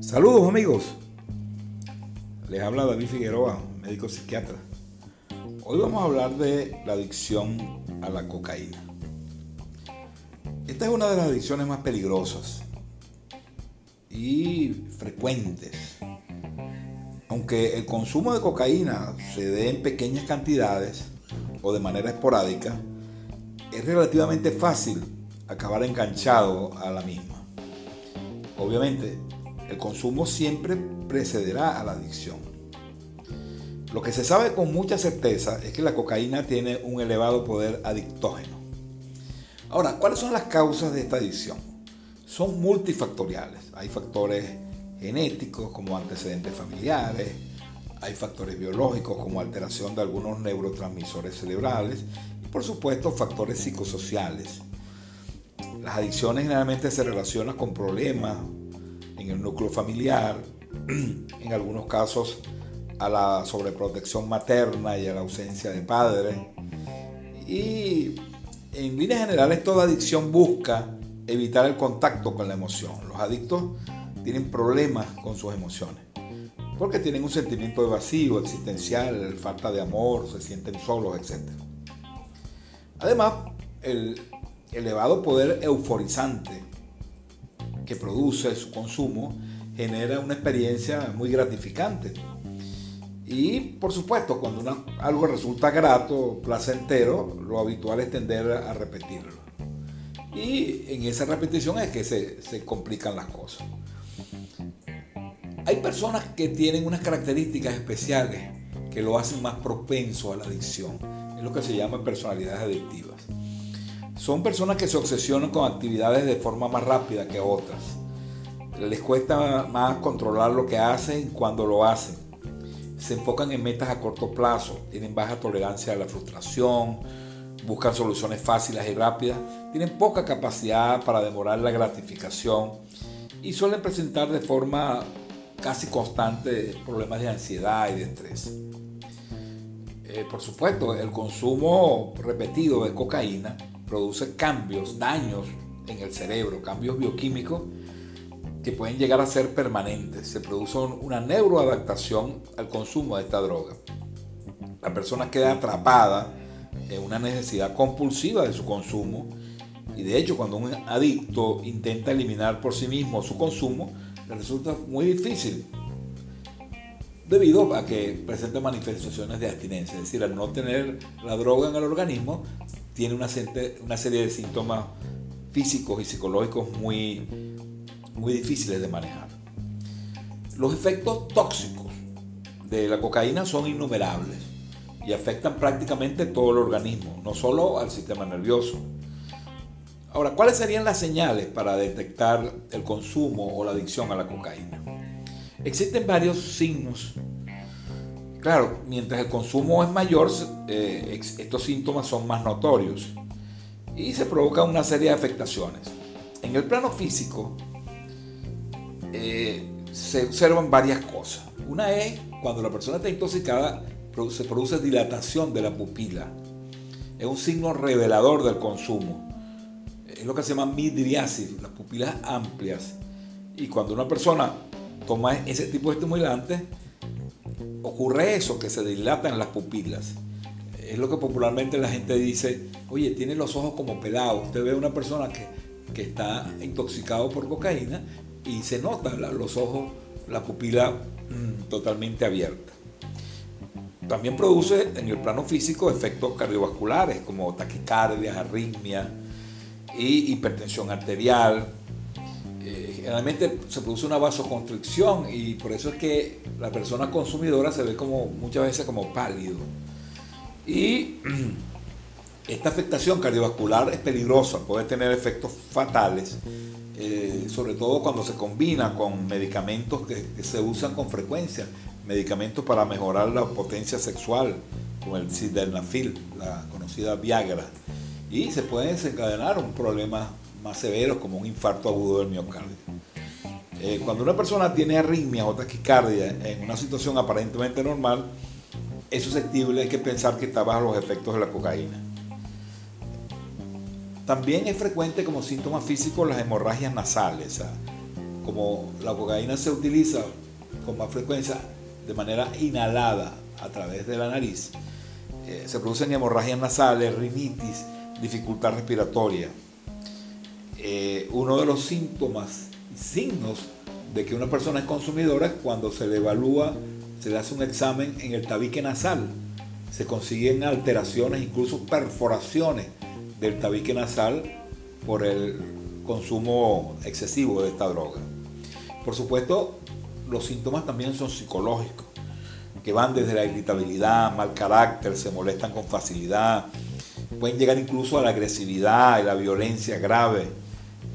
Saludos amigos. Les habla David Figueroa, médico psiquiatra. Hoy vamos a hablar de la adicción a la cocaína. Esta es una de las adicciones más peligrosas y frecuentes. Aunque el consumo de cocaína se dé en pequeñas cantidades o de manera esporádica, es relativamente fácil acabar enganchado a la misma. Obviamente, el consumo siempre precederá a la adicción. Lo que se sabe con mucha certeza es que la cocaína tiene un elevado poder adictógeno. Ahora, ¿cuáles son las causas de esta adicción? Son multifactoriales. Hay factores genéticos como antecedentes familiares, hay factores biológicos como alteración de algunos neurotransmisores cerebrales y por supuesto factores psicosociales. Las adicciones generalmente se relacionan con problemas en el núcleo familiar, en algunos casos a la sobreprotección materna y a la ausencia de padre. Y en líneas generales toda adicción busca evitar el contacto con la emoción. Los adictos tienen problemas con sus emociones porque tienen un sentimiento de vacío existencial, falta de amor, se sienten solos, etc. Además, el elevado poder euforizante que produce su consumo genera una experiencia muy gratificante. Y por supuesto, cuando algo resulta grato, placentero, lo habitual es tender a repetirlo. Y en esa repetición es que se, se complican las cosas. Hay personas que tienen unas características especiales que lo hacen más propenso a la adicción. Es lo que se llama personalidades adictivas. Son personas que se obsesionan con actividades de forma más rápida que otras. Les cuesta más controlar lo que hacen cuando lo hacen. Se enfocan en metas a corto plazo, tienen baja tolerancia a la frustración, buscan soluciones fáciles y rápidas, tienen poca capacidad para demorar la gratificación y suelen presentar de forma casi constante problemas de ansiedad y de estrés. Eh, por supuesto, el consumo repetido de cocaína produce cambios, daños en el cerebro, cambios bioquímicos que pueden llegar a ser permanentes. Se produce una neuroadaptación al consumo de esta droga. La persona queda atrapada en una necesidad compulsiva de su consumo y de hecho cuando un adicto intenta eliminar por sí mismo su consumo, le resulta muy difícil debido a que presenta manifestaciones de abstinencia, es decir, al no tener la droga en el organismo, tiene una, una serie de síntomas físicos y psicológicos muy, muy difíciles de manejar. Los efectos tóxicos de la cocaína son innumerables y afectan prácticamente todo el organismo, no solo al sistema nervioso. Ahora, ¿cuáles serían las señales para detectar el consumo o la adicción a la cocaína? Existen varios signos Claro, mientras el consumo es mayor, eh, estos síntomas son más notorios y se provoca una serie de afectaciones. En el plano físico eh, se observan varias cosas. Una es cuando la persona está intoxicada, se produce dilatación de la pupila. Es un signo revelador del consumo. Es lo que se llama midriasis, las pupilas amplias. Y cuando una persona toma ese tipo de estimulantes, ocurre eso, que se dilatan las pupilas. Es lo que popularmente la gente dice, oye, tiene los ojos como pelados. Usted ve a una persona que, que está intoxicado por cocaína y se nota los ojos, la pupila mm, totalmente abierta. También produce en el plano físico efectos cardiovasculares como taquicardia, arritmia y hipertensión arterial, generalmente se produce una vasoconstricción y por eso es que la persona consumidora se ve como muchas veces como pálido. Y esta afectación cardiovascular es peligrosa, puede tener efectos fatales, eh, sobre todo cuando se combina con medicamentos que, se usan con frecuencia, medicamentos para mejorar la potencia sexual, como el sildenafil, la conocida Viagra, y se puede desencadenar un problema más severos como un infarto agudo del miocardio. Eh, cuando una persona tiene arritmia o taquicardia en una situación aparentemente normal, es susceptible, que pensar que está bajo los efectos de la cocaína. También es frecuente como síntoma físico las hemorragias nasales. como la cocaína se utiliza con más frecuencia de manera inhalada a través de la nariz, eh, se producen hemorragias nasales, rinitis, dificultad respiratoria. Eh, uno de los síntomas signos de que una persona es consumidora es cuando se le evalúa, se le hace un examen en el tabique nasal. Se consiguen alteraciones, incluso perforaciones del tabique nasal por el consumo excesivo de esta droga. Por supuesto, los síntomas también son psicológicos, que van desde la irritabilidad, mal carácter, se molestan con facilidad, pueden llegar incluso a la agresividad y la violencia grave,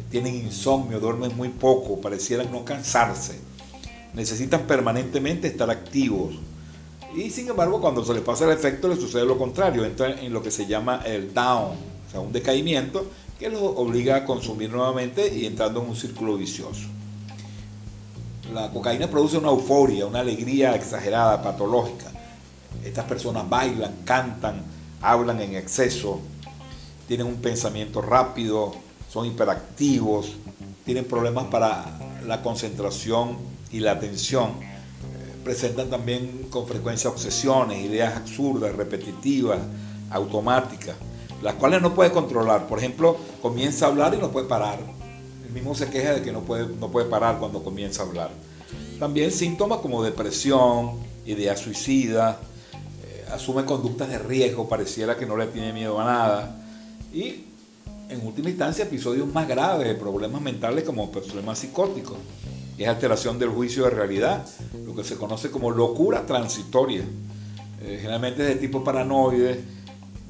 tienen insomnio, duermen muy poco, parecieran no cansarse, necesitan permanentemente estar activos. Y sin embargo, cuando se les pasa el efecto, les sucede lo contrario, entra en lo que se llama el down, o sea, un decaimiento que los obliga a consumir nuevamente y entrando en un círculo vicioso. La cocaína produce una euforia, una alegría exagerada, patológica. Estas personas bailan, cantan, hablan en exceso, tienen un pensamiento rápido, son hiperactivos, tienen problemas para la concentración y la atención. Eh, presentan también con frecuencia obsesiones, ideas absurdas, repetitivas, automáticas, las cuales no puede controlar. Por ejemplo, comienza a hablar y no puede parar. El mismo se queja de que no puede, no puede parar cuando comienza a hablar. También síntomas como depresión, ideas suicidas, eh, asume conductas de riesgo, pareciera que no le tiene miedo a nada. Y en última instancia, episodios más graves de problemas mentales como problemas psicóticos. Es alteración del juicio de realidad, lo que se conoce como locura transitoria. Eh, generalmente es de tipo paranoide,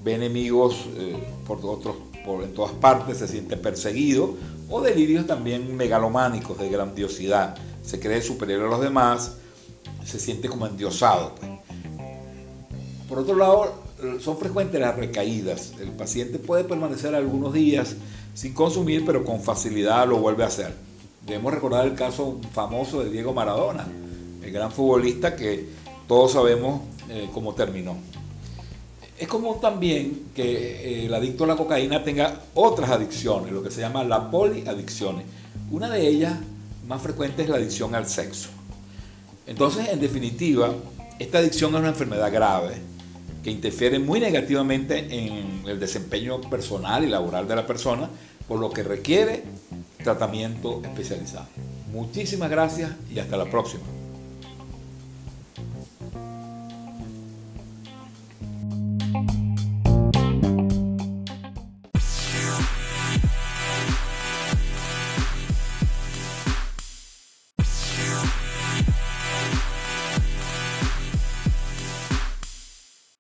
ve enemigos eh, por, otros, por en todas partes, se siente perseguido, o delirios también megalománicos de grandiosidad. Se cree superior a los demás, se siente como endiosado. Pues. Por otro lado, son frecuentes las recaídas. El paciente puede permanecer algunos días sin consumir, pero con facilidad lo vuelve a hacer. Debemos recordar el caso famoso de Diego Maradona, el gran futbolista que todos sabemos eh, cómo terminó. Es común también que eh, el adicto a la cocaína tenga otras adicciones, lo que se llama la poliadicciones. Una de ellas más frecuente es la adicción al sexo. Entonces, en definitiva, esta adicción es una enfermedad grave que interfiere muy negativamente en el desempeño personal y laboral de la persona, por lo que requiere tratamiento especializado. Muchísimas gracias y hasta la próxima.